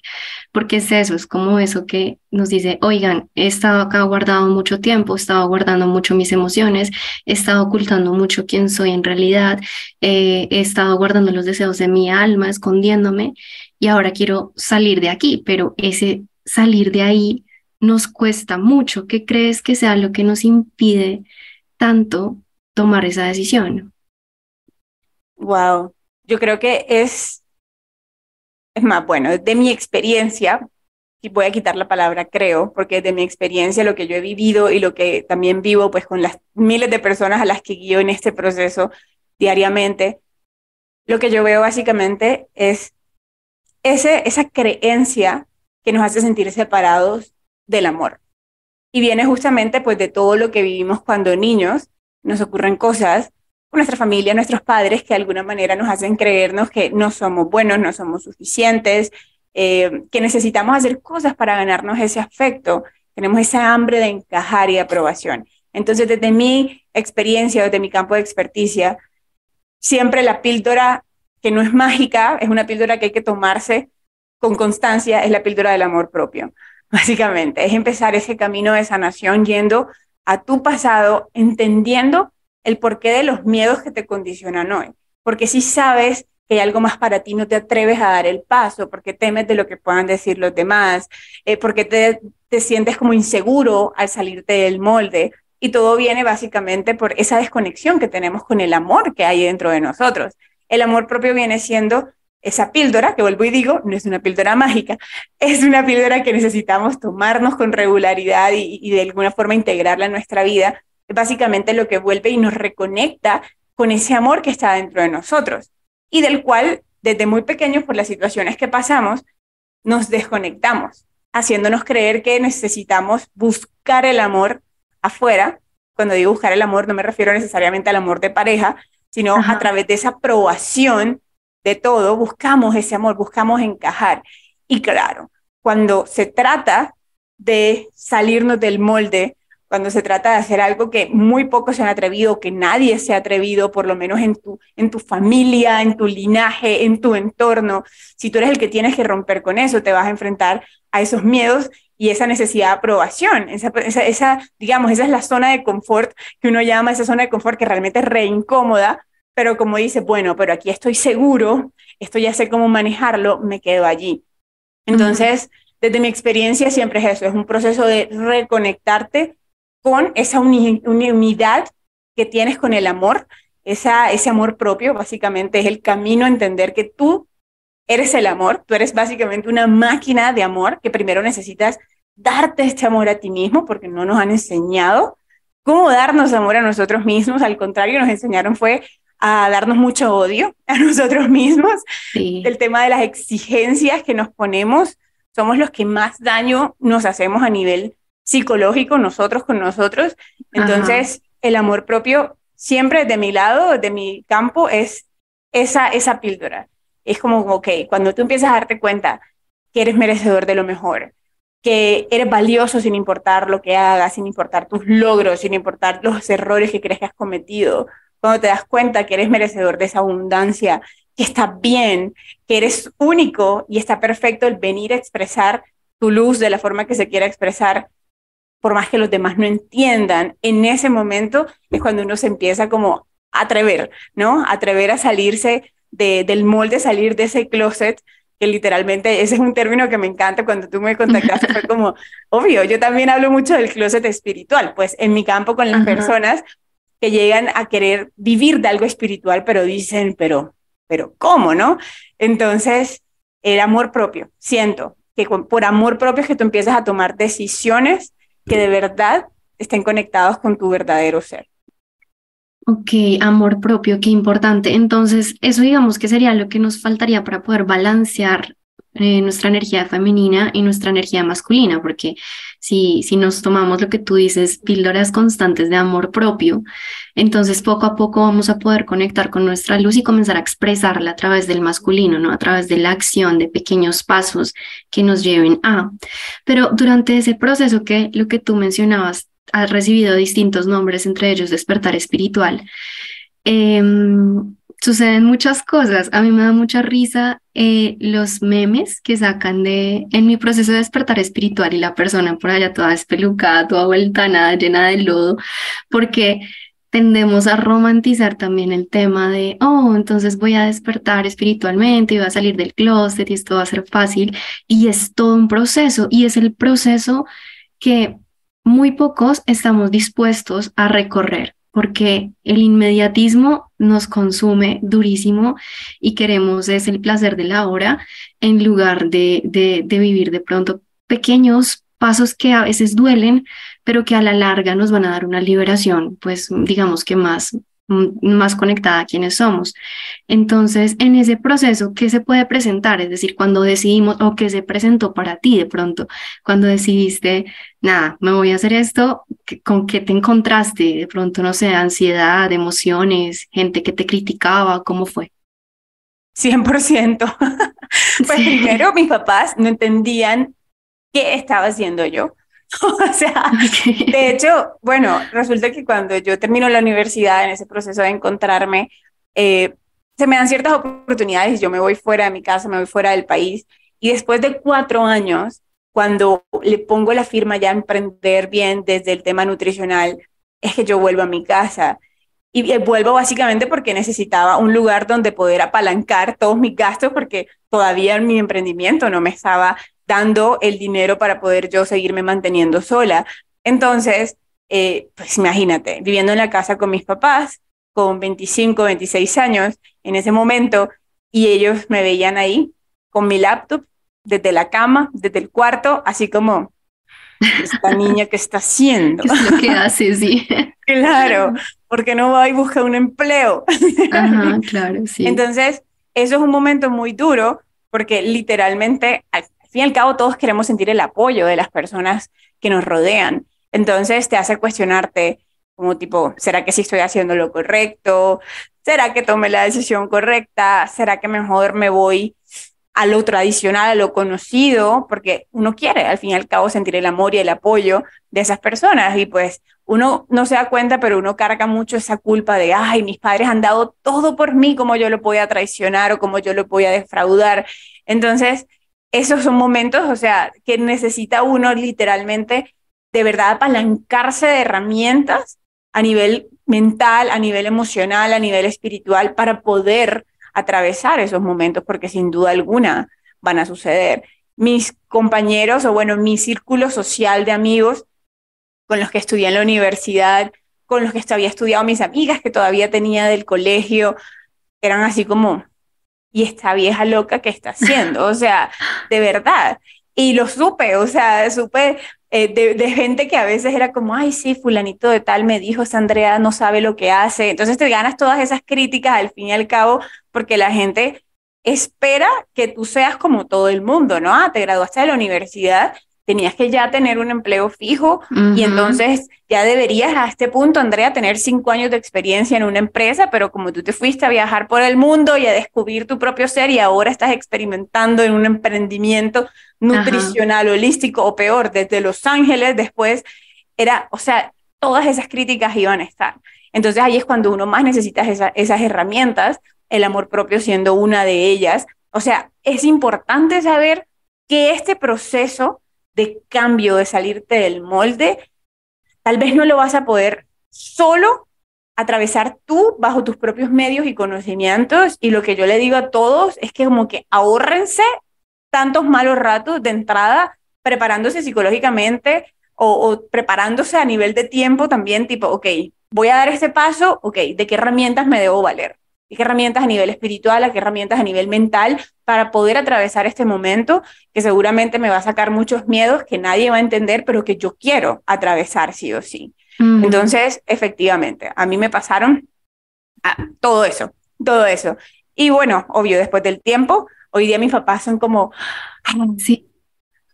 porque es eso, es como eso que nos dice, oigan, he estado acá guardado mucho tiempo, he estado guardando mucho mis emociones, he estado ocultando mucho quién soy en realidad, eh, he estado guardando los deseos de mi alma, escondiéndome, y ahora quiero salir de aquí, pero ese salir de ahí nos cuesta mucho. ¿Qué crees que sea lo que nos impide tanto tomar esa decisión. Wow, yo creo que es, es más, bueno, de mi experiencia, y voy a quitar la palabra creo, porque de mi experiencia, lo que yo he vivido y lo que también vivo, pues con las miles de personas a las que guío en este proceso diariamente, lo que yo veo básicamente es ese, esa creencia que nos hace sentir separados del amor. Y viene justamente pues de todo lo que vivimos cuando niños nos ocurren cosas con nuestra familia, nuestros padres, que de alguna manera nos hacen creernos que no somos buenos, no somos suficientes, eh, que necesitamos hacer cosas para ganarnos ese afecto. Tenemos esa hambre de encajar y de aprobación. Entonces, desde mi experiencia, desde mi campo de experticia, siempre la píldora que no es mágica, es una píldora que hay que tomarse con constancia, es la píldora del amor propio. (laughs) Básicamente, es empezar ese camino de sanación yendo a tu pasado, entendiendo el porqué de los miedos que te condicionan hoy. Porque si sabes que hay algo más para ti, no te atreves a dar el paso, porque temes de lo que puedan decir los demás, eh, porque te, te sientes como inseguro al salirte del molde. Y todo viene básicamente por esa desconexión que tenemos con el amor que hay dentro de nosotros. El amor propio viene siendo esa píldora, que vuelvo y digo, no es una píldora mágica, es una píldora que necesitamos tomarnos con regularidad y, de alguna forma integrarla en nuestra vida. Es básicamente lo que vuelve y nos reconecta con ese amor que está dentro de nosotros y del cual desde muy pequeños por las situaciones que pasamos nos desconectamos, haciéndonos creer que necesitamos buscar el amor afuera. Cuando digo buscar el amor no me refiero necesariamente al amor de pareja, sino a través de esa aprobación de todo, buscamos ese amor, buscamos encajar. Y claro, cuando se trata de salirnos del molde, cuando se trata de hacer algo que muy pocos se han atrevido, que nadie se ha atrevido, por lo menos en tu, en tu familia, en tu linaje, en tu entorno, si tú eres el que tienes que romper con eso, te vas a enfrentar a esos miedos y esa necesidad de aprobación, esa, esa, digamos, esa es la zona de confort que uno llama esa zona de confort que realmente es re incómoda, pero como dice, bueno, pero aquí estoy seguro, esto ya sé cómo manejarlo, me quedo allí. Entonces, desde mi experiencia siempre es eso, es un proceso de reconectarte con esa unidad que tienes con el amor, esa, ese amor propio, básicamente es el camino a entender que tú eres el amor, tú eres básicamente una máquina de amor que primero necesitas darte este amor a ti mismo porque no nos han enseñado cómo darnos amor a nosotros mismos, al contrario, nos enseñaron fue a darnos mucho odio (laughs) a nosotros mismos. El tema de las exigencias que nos ponemos, somos los que más daño nos hacemos a nivel psicológico nosotros con nosotros. Entonces, el amor propio siempre de mi lado, de mi campo, es esa, esa píldora. Es como, ok, cuando tú empiezas a darte cuenta que eres merecedor de lo mejor, que eres valioso sin importar lo que hagas, sin importar tus logros, sin importar los errores que crees que has cometido, cuando te das cuenta que eres merecedor de esa abundancia, que está bien, que eres único y está perfecto el venir a expresar tu luz de la forma que se quiera expresar, por más que los demás no entiendan, en ese momento es cuando uno se empieza como a atrever, ¿no? Atrever a salirse de, del molde, salir de ese closet, que literalmente ese es un término que me encanta cuando tú me contactaste, fue como, (laughs) obvio, yo también hablo mucho del closet espiritual, pues en mi campo con las personas, que llegan a querer vivir de algo espiritual, pero dicen, pero, pero ¿cómo, no? Entonces, el amor propio, siento que por amor propio es que tú empiezas a tomar decisiones que de verdad estén conectados con tu verdadero ser. Ok, amor propio, qué importante. Entonces, eso digamos que sería lo que nos faltaría para poder balancear eh, nuestra energía femenina y nuestra energía masculina, porque si, si nos tomamos lo que tú dices, píldoras constantes de amor propio, entonces poco a poco vamos a poder conectar con nuestra luz y comenzar a expresarla a través del masculino, ¿no? A través de la acción, de pequeños pasos que nos lleven a. Pero durante ese proceso que lo que tú mencionabas, ha recibido distintos nombres, entre ellos despertar espiritual. Em, suceden muchas cosas. A mí me da mucha risa eh, los memes que sacan de en mi proceso de despertar espiritual y la persona por allá toda espelucada, toda vuelta nada, llena de lodo, porque tendemos a romantizar también el tema de, oh, entonces voy a despertar espiritualmente y voy a salir del closet y esto va a ser fácil. Y es todo un proceso y es el proceso que muy pocos estamos dispuestos a recorrer porque el inmediatismo nos consume durísimo y queremos es el placer de la hora en lugar de, de, de vivir de pronto pequeños pasos que a veces duelen, pero que a la larga nos van a dar una liberación, pues digamos que más, más conectada a quienes somos. Entonces, en ese proceso, ¿qué se puede presentar? Es decir, cuando decidimos o qué se presentó para ti de pronto, cuando decidiste, nada, me voy a hacer esto, ¿con qué te encontraste? De pronto, no sé, ansiedad, emociones, gente que te criticaba, ¿cómo fue? 100%. (laughs) pues primero mis papás no entendían qué estaba haciendo yo. (laughs) o sea, de hecho, bueno, resulta que cuando yo termino la universidad, en ese proceso de encontrarme, eh, se me dan ciertas oportunidades y yo me voy fuera de mi casa, me voy fuera del país. Y después de cuatro años, cuando le pongo la firma ya a emprender bien desde el tema nutricional, es que yo vuelvo a mi casa. Y vuelvo básicamente porque necesitaba un lugar donde poder apalancar todos mis gastos porque todavía mi emprendimiento no me estaba dando el dinero para poder yo seguirme manteniendo sola. Entonces, eh, pues imagínate, viviendo en la casa con mis papás, con 25, 26 años en ese momento, y ellos me veían ahí con mi laptop, desde la cama, desde el cuarto, así como, esta (laughs) niña que está haciendo. ¿Qué es lo que hace, sí. (laughs) claro, porque no va y busca un empleo. Ajá, (laughs) claro, sí. Entonces, eso es un momento muy duro, porque literalmente fin y al cabo todos queremos sentir el apoyo de las personas que nos rodean. Entonces te hace cuestionarte como tipo, ¿será que sí estoy haciendo lo correcto? ¿Será que tomé la decisión correcta? ¿Será que mejor me voy a lo tradicional, a lo conocido? Porque uno quiere al fin y al cabo sentir el amor y el apoyo de esas personas y pues uno no se da cuenta, pero uno carga mucho esa culpa de, ay, mis padres han dado todo por mí, como yo lo voy a traicionar o como yo lo voy a defraudar. Entonces, esos son momentos, o sea, que necesita uno literalmente de verdad apalancarse de herramientas a nivel mental, a nivel emocional, a nivel espiritual, para poder atravesar esos momentos, porque sin duda alguna van a suceder. Mis compañeros, o bueno, mi círculo social de amigos con los que estudié en la universidad, con los que había estudiado mis amigas que todavía tenía del colegio, eran así como, y esta vieja loca que está haciendo, o sea, de verdad. Y lo supe, o sea, supe eh, de, gente que a veces era como, ay, sí, fulanito de tal me dijo, esa Andrea no sabe lo que hace. Entonces te ganas todas esas críticas al fin y al cabo porque la gente espera que tú seas como todo el mundo, ¿no? Ah, te graduaste de la universidad tenías que ya tener un empleo fijo y entonces ya deberías a este punto, Andrea, tener cinco años de experiencia en una empresa, pero como tú te fuiste a viajar por el mundo y a descubrir tu propio ser y ahora estás experimentando en un emprendimiento nutricional, holístico o peor, desde Los Ángeles, después era, o sea, todas esas críticas iban a estar. Entonces ahí es cuando uno más necesita esas herramientas, el amor propio siendo una de ellas. O sea, es importante saber que este proceso de cambio, de salirte del molde, tal vez no lo vas a poder solo atravesar tú bajo tus propios medios y conocimientos. Y lo que yo le digo a todos es que como que ahórrense tantos malos ratos de entrada preparándose psicológicamente o, preparándose a nivel de tiempo también, tipo, ok, voy a dar este paso, ok, ¿de qué herramientas me debo valer? Qué herramientas a nivel espiritual, a qué herramientas a nivel mental para poder atravesar este momento que seguramente me va a sacar muchos miedos que nadie va a entender, pero que yo quiero atravesar sí o sí. Entonces, efectivamente, a mí me pasaron todo eso, todo eso. Y bueno, obvio, después del tiempo, hoy día mis papás son como, sí,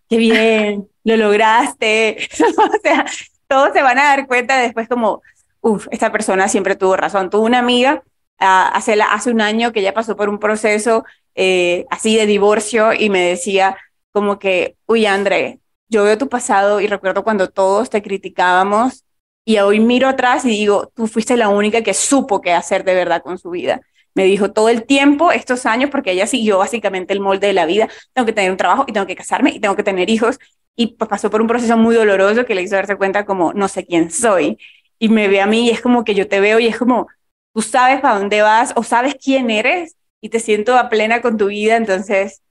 qué bien, lo lograste. (laughs) o sea, todos se van a dar cuenta después como, uff, esta persona siempre tuvo razón. Tuvo una amiga hace, hace un año que ya pasó por un proceso eh, así de divorcio y me decía como que, uy, André, yo veo tu pasado y recuerdo cuando todos te criticábamos y hoy miro atrás y digo, tú fuiste la única que supo qué hacer de verdad con su vida. Me dijo todo el tiempo, estos años, porque ella siguió básicamente el molde de la vida, tengo que tener un trabajo y tengo que casarme y tengo que tener hijos. Y pues pasó por un proceso muy doloroso que le hizo darse cuenta como, no sé quién soy. Y me ve a mí y es como que yo te veo y es como, tú sabes para dónde vas o sabes quién eres y te siento a plena con tu vida. Entonces,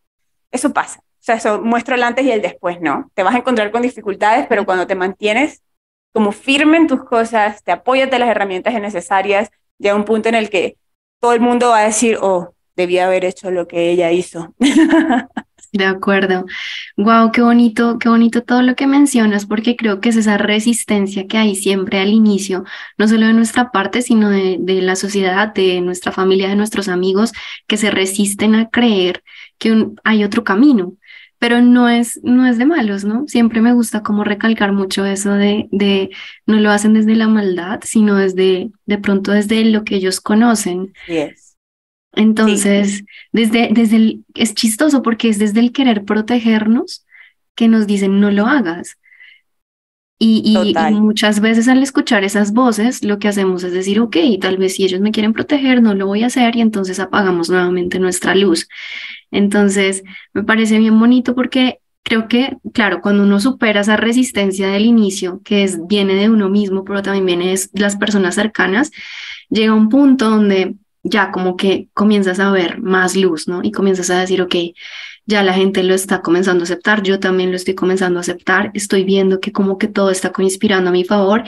eso pasa. O sea, eso muestro el antes y el después, ¿no? Te vas a encontrar con dificultades, pero cuando te mantienes como firme en tus cosas, te apoyas de las herramientas necesarias, llega un punto en el que todo el mundo va a decir, oh, debía haber hecho lo que ella hizo. De acuerdo. Wow, qué bonito, qué bonito todo lo que mencionas, porque creo que es esa resistencia que hay siempre al inicio, no solo de nuestra parte, sino de, de la sociedad, de nuestra familia, de nuestros amigos, que se resisten a creer que hay otro camino, pero no es, no es de malos, ¿no? Siempre me gusta como recalcar mucho eso de, de no lo hacen desde la maldad, sino desde, de pronto desde lo que ellos conocen. Yes. Entonces, desde, desde el, es chistoso porque es desde el querer protegernos que nos dicen no lo hagas. Y, y, muchas veces al escuchar esas voces, lo que hacemos es decir, ok, tal vez si ellos me quieren proteger, no lo voy a hacer y entonces apagamos nuevamente nuestra luz. Entonces, me parece bien bonito porque creo que, claro, cuando uno supera esa resistencia del inicio, que es, viene de uno mismo, pero también viene de las personas cercanas, llega un punto donde ya como que comienzas a ver más luz, ¿no? Y comienzas a decir, ok, ya la gente lo está comenzando a aceptar, yo también lo estoy comenzando a aceptar, estoy viendo que como que todo está conspirando a mi favor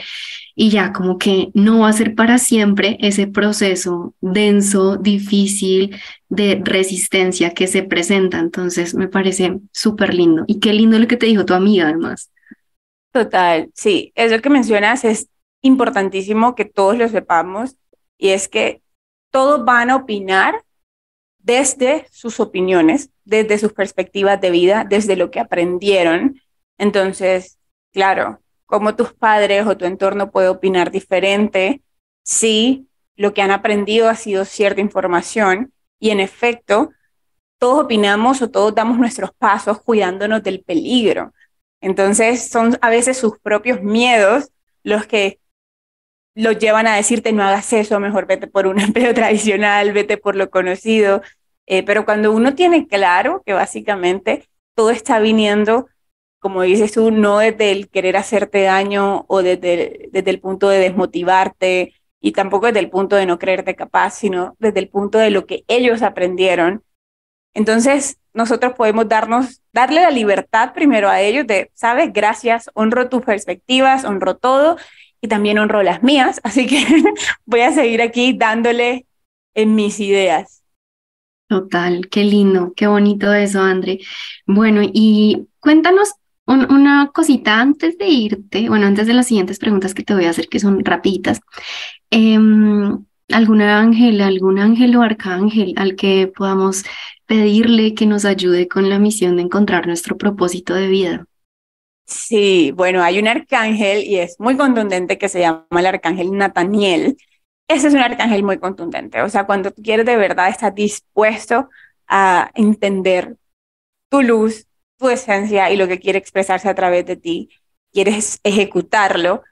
y ya como que no va a ser para siempre ese proceso denso, difícil de resistencia que se presenta. Entonces me parece súper lindo y qué lindo lo que te dijo tu amiga además. Total, sí, eso que mencionas es importantísimo que todos lo sepamos y es que todos van a opinar desde sus opiniones, desde sus perspectivas de vida, desde lo que aprendieron. Entonces, claro, como tus padres o tu entorno puede opinar diferente si lo que han aprendido ha sido cierta información y en efecto, todos opinamos o todos damos nuestros pasos cuidándonos del peligro. Entonces, son a veces sus propios miedos los que lo llevan a decirte no hagas eso, mejor vete por un (laughs) empleo tradicional, vete por lo conocido. Eh, pero cuando uno tiene claro que básicamente todo está viniendo, como dices tú, no desde el querer hacerte daño o desde, desde el punto de desmotivarte y tampoco desde el punto de no creerte capaz, sino desde el punto de lo que ellos aprendieron. Entonces, nosotros podemos darnos, darle la libertad primero a ellos de, sabes, gracias, honro tus perspectivas, honro todo y también honro las mías, (laughs) así que voy a seguir aquí dándole en mis ideas. Total, qué lindo, qué bonito eso, André. Bueno, y cuéntanos una cosita antes de irte, bueno, antes de las siguientes preguntas que te voy a hacer, que son rapiditas. Em, ¿Algún ángel, algún ángel o arcángel al que podamos pedirle que nos ayude con la misión de encontrar nuestro propósito de vida? Sí, bueno, hay un arcángel y es muy contundente que se llama el arcángel Nataniel. Ese es un arcángel muy contundente, o sea, cuando tú quieres de verdad, estás dispuesto a entender tu luz, tu esencia y lo que quiere expresarse a través de ti, quieres ejecutarlo,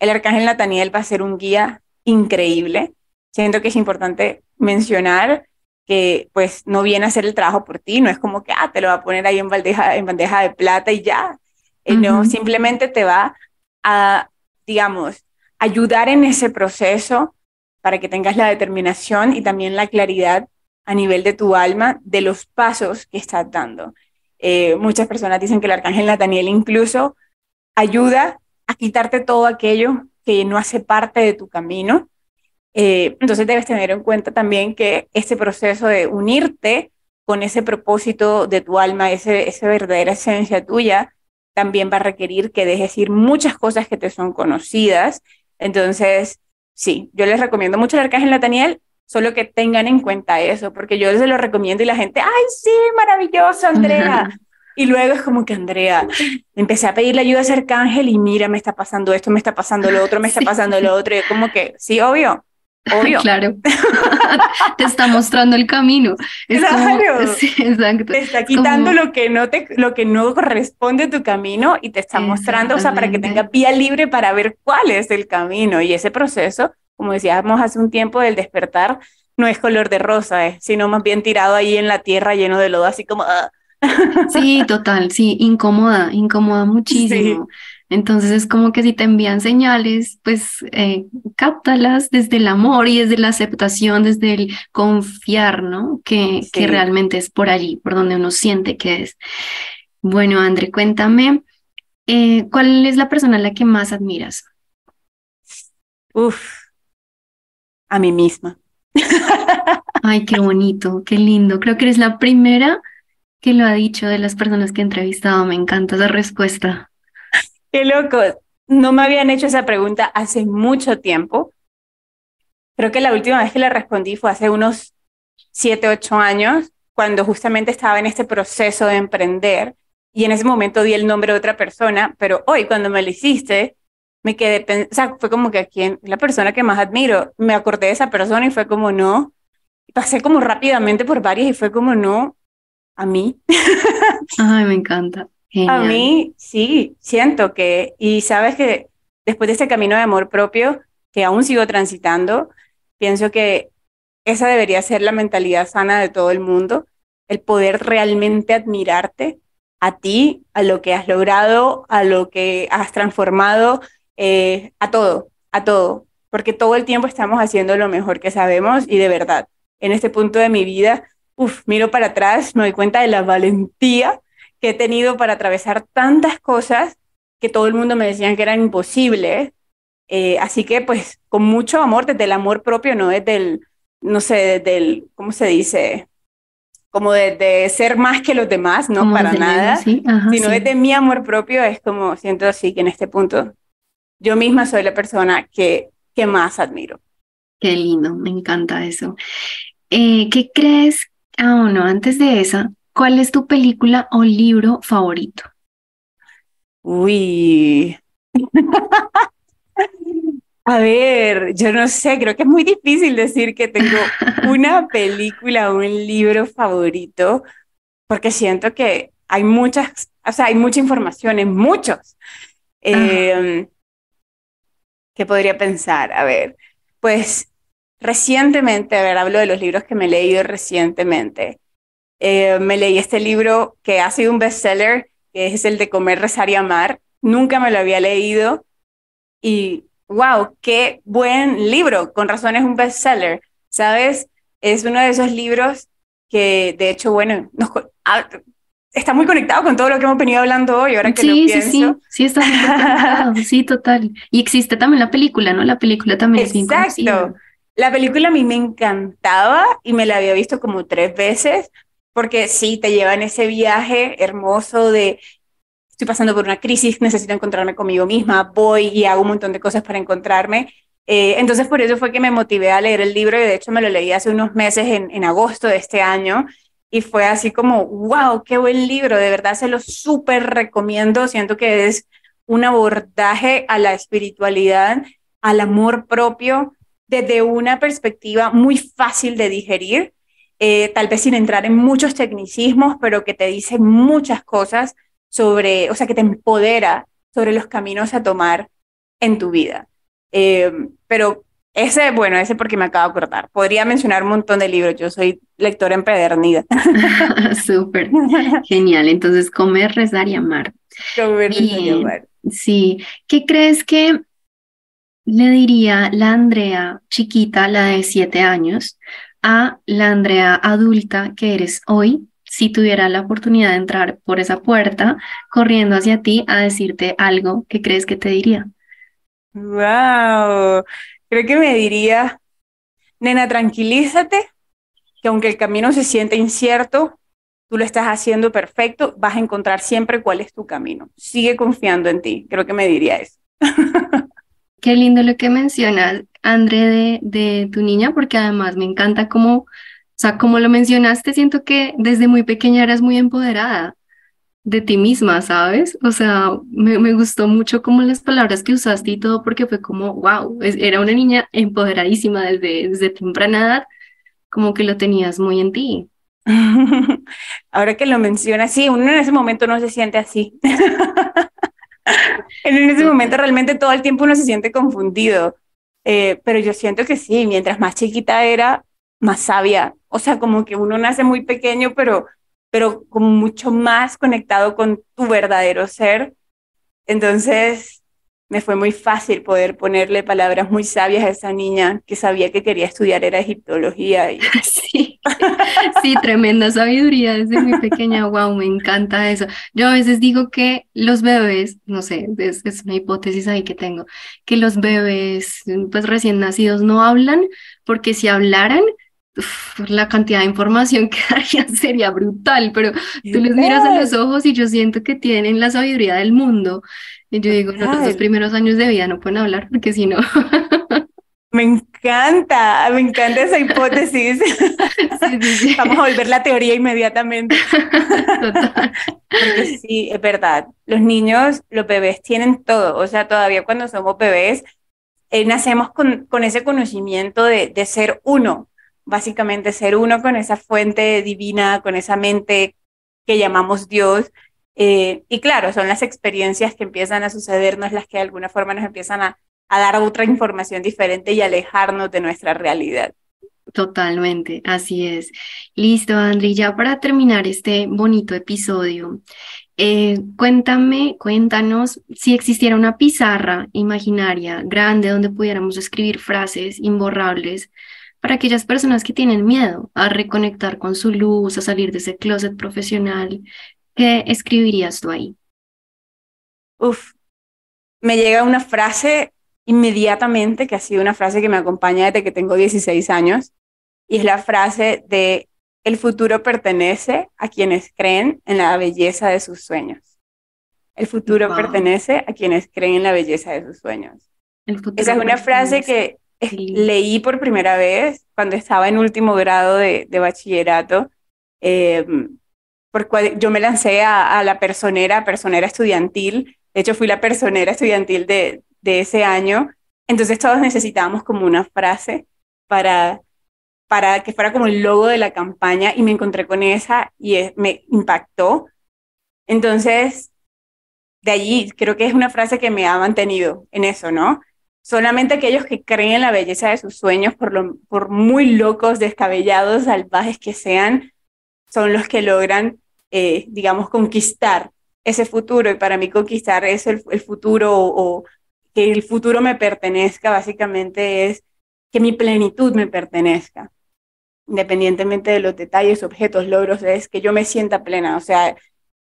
el arcángel Nataniel va a ser un guía increíble. Siento que es importante mencionar que pues no viene a hacer el trabajo por ti, no es como que ah, te lo va a poner ahí en bandeja, en bandeja de plata y ya, eh, no, simplemente te va a, digamos, ayudar en ese proceso para que tengas la determinación y también la claridad a nivel de tu alma de los pasos que estás dando. Eh, muchas personas dicen que el arcángel Nathaniel incluso ayuda a quitarte todo aquello que no hace parte de tu camino. Eh, entonces debes tener en cuenta también que ese proceso de unirte con ese propósito de tu alma, ese, esa verdadera esencia tuya, también va a requerir que dejes ir muchas cosas que te son conocidas. Entonces, sí, yo les recomiendo mucho el Arcángel Nathaniel, solo que tengan en cuenta eso, porque yo les lo recomiendo y la gente, ay, sí, maravilloso, Andrea. (laughs) y luego es como que, Andrea, empecé a pedirle ayuda a ese arcángel y mira, me está pasando esto, me está pasando lo otro, me está pasando lo otro, y como que, sí, obvio, Obvio. (laughs) claro. (laughs) te está mostrando el camino. claro. (laughs) Te está quitando lo, que no te, lo que no corresponde a tu camino y te está mostrando, o sea, para que tengas vía libre para ver cuál es el camino. Y ese proceso, como decíamos hace un tiempo del despertar, no es color de rosa, eh, sino más bien tirado ahí en la tierra lleno de lodo, así como... Ah. Sí, total, sí, incomoda, incomoda muchísimo. Entonces es como que si te envían señales, pues eh, cáptalas desde el amor y desde la aceptación, desde el confiar, ¿no? Que, que realmente es por allí, por donde uno siente que es. Bueno, André, cuéntame, eh, ¿cuál es la persona a la que más admiras? Uf, a mí misma. (laughs) Ay, qué bonito, qué lindo. Creo que eres la primera que lo ha dicho de las personas que he entrevistado. Me encanta esa respuesta. Qué loco. No me habían hecho esa pregunta hace mucho tiempo. Creo que la última vez que la respondí fue hace unos siete, ocho años, cuando justamente estaba en este proceso de emprender y en ese momento di el nombre de otra persona, pero hoy cuando me lo hiciste, me quedé, o sea, fue como que quién, la persona que más admiro, me acordé de esa persona y fue como no, pasé como rápidamente por varias y fue como no, a mí. Ay, me encanta. A mí sí, siento que, y sabes que después de este camino de amor propio, que aún sigo transitando, pienso que esa debería ser la mentalidad sana de todo el mundo, el poder realmente admirarte a ti, a lo que has logrado, a lo que has transformado, eh, a todo, a todo, porque todo el tiempo estamos haciendo lo mejor que sabemos y de verdad, en este punto de mi vida, uf, miro para atrás, me doy cuenta de la valentía que he tenido para atravesar tantas cosas que todo el mundo me decían que eran imposibles. Eh, así que pues con mucho amor, desde el amor propio, no desde el, no sé, desde el, ¿cómo se dice? Como de, ser más que los demás, no para nada, sino desde mi amor propio es como siento así que en este punto yo misma soy la persona que, que más admiro. Qué lindo, me encanta eso. Eh, ¿Qué crees? Ah, no, antes de esa, ¿Cuál es tu película o libro favorito? Uy. (laughs) A ver, yo no sé, creo que es muy difícil decir que tengo (laughs) una película o un libro favorito, porque siento que hay muchas, o sea, hay mucha información en muchos. Eh, ¿Qué podría pensar? A ver, pues recientemente, a ver, hablo de los libros que me he leído recientemente. Eh, me leí este libro que ha sido un bestseller, que es el de Comer, Rezar y Amar. Nunca me lo había leído y wow, qué buen libro. Con razón es un bestseller, ¿sabes? Es uno de esos libros que, de hecho, bueno, ah, está muy conectado con todo lo que hemos venido hablando hoy, ahora que sí, lo pienso. Sí, sí, sí, está muy conectado, sí, total. Y existe también la película, ¿no? La película también es bien Exacto. La película a mí me encantaba y me la había visto como tres veces, porque sí, te lleva en ese viaje hermoso de estoy pasando por una crisis, necesito encontrarme conmigo misma, voy y hago un montón de cosas para encontrarme. Eh, entonces por eso fue que me motivé a leer el libro y de hecho me lo leí hace unos meses en, en agosto de este año y fue así como, wow, qué buen libro, de verdad se lo súper recomiendo, siento que es un abordaje a la espiritualidad, al amor propio, desde una perspectiva muy fácil de digerir eh, tal vez sin entrar en muchos tecnicismos, pero que te dice muchas cosas sobre, o sea, que te empodera sobre los caminos a tomar en tu vida. Eh, pero ese, bueno, ese porque me acabo de acordar. Podría mencionar un montón de libros. Yo soy lectora empedernida. (laughs) Súper. Genial. Entonces, comer, rezar y amar. Comer, rezar y amar. Sí. ¿Qué crees que le diría la Andrea chiquita, la de siete años, a la Andrea adulta que eres hoy si tuviera la oportunidad de entrar por esa puerta corriendo hacia ti a decirte algo que crees que te diría? Wow, creo que me diría, nena, tranquilízate, que aunque el camino se siente incierto, tú lo estás haciendo perfecto, vas a encontrar siempre cuál es tu camino. Sigue confiando en ti, creo que me diría eso. (laughs) Qué lindo lo que mencionas, André, de, de tu niña, porque además me encanta cómo, o sea, como lo mencionaste, siento que desde muy pequeña eras muy empoderada. de ti misma, ¿sabes? O sea, me, me, gustó mucho como las palabras que usaste y todo, porque fue como, wow, era una niña empoderadísima desde, desde temprana edad, como que lo tenías muy en ti. (laughs) Ahora que lo mencionas, sí, uno en ese momento no se siente así. (laughs) en ese momento realmente todo el tiempo uno se siente confundido, eh, pero yo siento que sí, mientras más chiquita era, más sabia. O sea, como que uno nace muy pequeño, pero, pero como mucho más conectado con tu verdadero ser. Entonces, me fue muy fácil poder ponerle palabras muy sabias a esa niña que sabía que quería estudiar era egiptología. Y... (laughs) Sí, sí, tremenda sabiduría desde muy pequeña, wow, me encanta eso. Yo a veces digo que los bebés, no sé, es, es una hipótesis ahí que tengo, que los bebés pues recién nacidos no hablan porque si hablaran la cantidad de información (laughs) que darían sería brutal, pero tú les miras a los ojos y yo siento que tienen la sabiduría del mundo. Y yo digo, no, los primeros años de vida no pueden hablar porque si no. (laughs) Me encanta, me encanta esa hipótesis. (laughs) Vamos a volver la teoría inmediatamente. Total. Porque sí, es verdad. Los niños, los bebés tienen todo. O sea, todavía cuando somos bebés, eh, nacemos con, con, ese conocimiento de, de ser uno. Básicamente ser uno con esa fuente divina, con esa mente que llamamos Dios eh, y claro, son las experiencias que empiezan a sucedernos las que de alguna forma nos empiezan a, dar otra información diferente y alejarnos de nuestra realidad. Totalmente, así es. Listo, Andri, ya para terminar este bonito episodio, eh, cuéntame, cuéntanos si existiera una pizarra imaginaria grande donde pudiéramos escribir frases imborrables para aquellas personas que tienen miedo a reconectar con su luz, a salir de ese closet profesional, ¿Qué escribirías tú ahí? Uf, me llega una frase inmediatamente, que ha sido una frase que me acompaña desde que tengo 16 años, y es la frase de, el futuro pertenece a quienes creen en la belleza de sus sueños. El futuro pertenece a quienes creen en la belleza de sus sueños. Esa es una frase que leí por primera vez cuando estaba en último grado de, bachillerato. Eh, porque yo me lancé a, la personera, personera estudiantil, de hecho fui la personera estudiantil de, de ese año, entonces todos necesitábamos como una frase para, para que fuera como el logo de la campaña y me encontré con esa y me impactó. Entonces, de allí creo que es una frase que me ha mantenido en eso, ¿no? Solamente aquellos que creen en la belleza de sus sueños, por, lo, por muy locos, descabellados, salvajes que sean, son los que logran, eh, digamos, conquistar ese futuro. Y para mí conquistar es el, futuro o, que el futuro me pertenezca, básicamente es que mi plenitud me pertenezca. Independientemente de los detalles, objetos, logros, es que yo me sienta plena. O sea,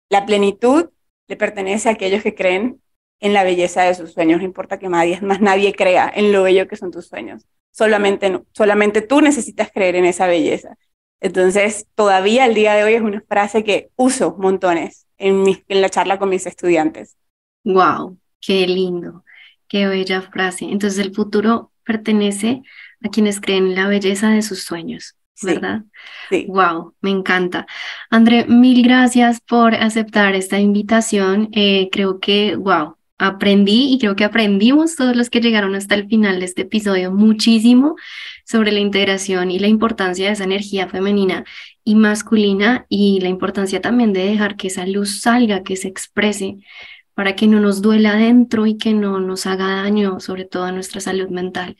la plenitud le pertenece a aquellos que creen en la belleza de sus sueños. No importa que nadie, más nadie crea en lo bello que son tus sueños. Solamente, solamente tú necesitas creer en esa belleza. Entonces, todavía el día de hoy es una frase que uso montones en, en la charla con mis estudiantes. ¡Wow! ¡Qué lindo! ¡Qué bella frase! Entonces, el futuro pertenece a quienes creen en la belleza de sus sueños, ¿verdad? Sí. ¡Wow! Me encanta. André, mil gracias por aceptar esta invitación. Eh, creo que, wow, aprendí y creo que aprendimos todos los que llegaron hasta el final de este episodio muchísimo sobre la integración y la importancia de esa energía femenina y masculina y la importancia también de dejar que esa luz salga, que se exprese para que no nos duela adentro y que no nos haga daño, sobre todo a nuestra salud mental.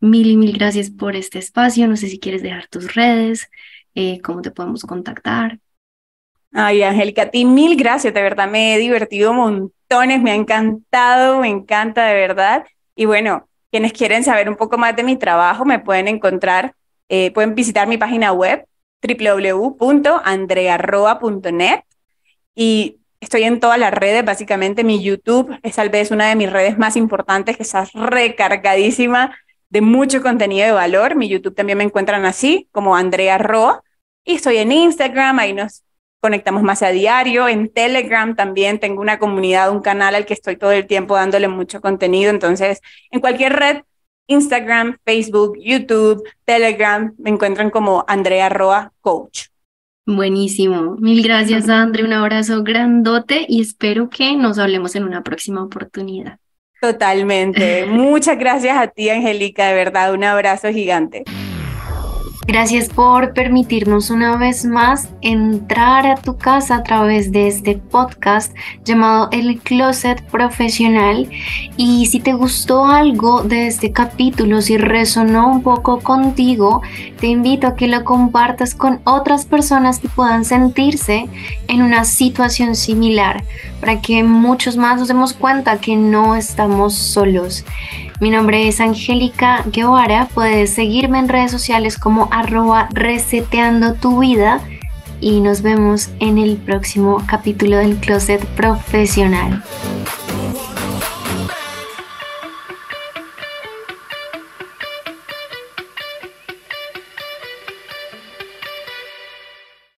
Mil y mil gracias por este espacio. No sé si quieres dejar tus redes, eh, cómo te podemos contactar. Ay, Angélica, a ti mil gracias, de verdad me he divertido montones, me ha encantado, me encanta de verdad. Y bueno, quienes quieren saber un poco más de mi trabajo me pueden encontrar, eh, pueden visitar mi página web www.andrearroa.net y estoy en todas las redes, básicamente mi YouTube es tal vez una de mis redes más importantes que está recargadísima de mucho contenido de valor. Mi YouTube también me encuentran así, como Andrea Roa. Y estoy en Instagram, ahí nos conectamos más a diario. En Telegram también tengo una comunidad, un canal al que estoy todo el tiempo dándole mucho contenido. Entonces, en cualquier red, Instagram, Facebook, YouTube, Telegram, me encuentran como Andrea Roa Coach. Buenísimo. Mil gracias, Andre. Un abrazo grandote y espero que nos hablemos en una próxima oportunidad. Totalmente. (laughs) Muchas gracias a ti, Angélica. De verdad, un abrazo gigante. Gracias por permitirnos una vez más entrar a tu casa a través de este podcast llamado El Closet Profesional. Y si te gustó algo de este capítulo, si resonó un poco contigo, te invito a que lo compartas con otras personas que puedan sentirse en una situación similar, para que muchos más nos demos cuenta que no estamos solos. Mi nombre es Angélica Guevara. Puedes seguirme en redes sociales como arroba reseteando tu vida y nos vemos en el próximo capítulo del Closet Profesional.